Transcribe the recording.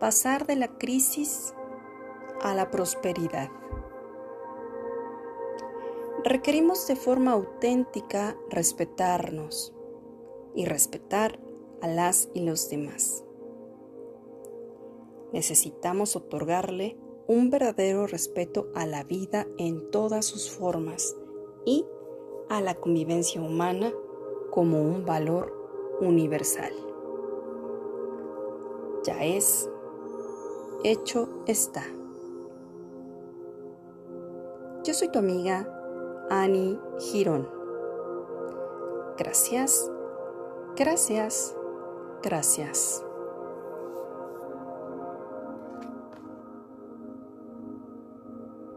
pasar de la crisis a la prosperidad. Requerimos de forma auténtica respetarnos y respetar a las y los demás. Necesitamos otorgarle un verdadero respeto a la vida en todas sus formas y a la convivencia humana como un valor universal. Ya es, hecho está. Yo soy tu amiga Annie Girón. Gracias, gracias, gracias.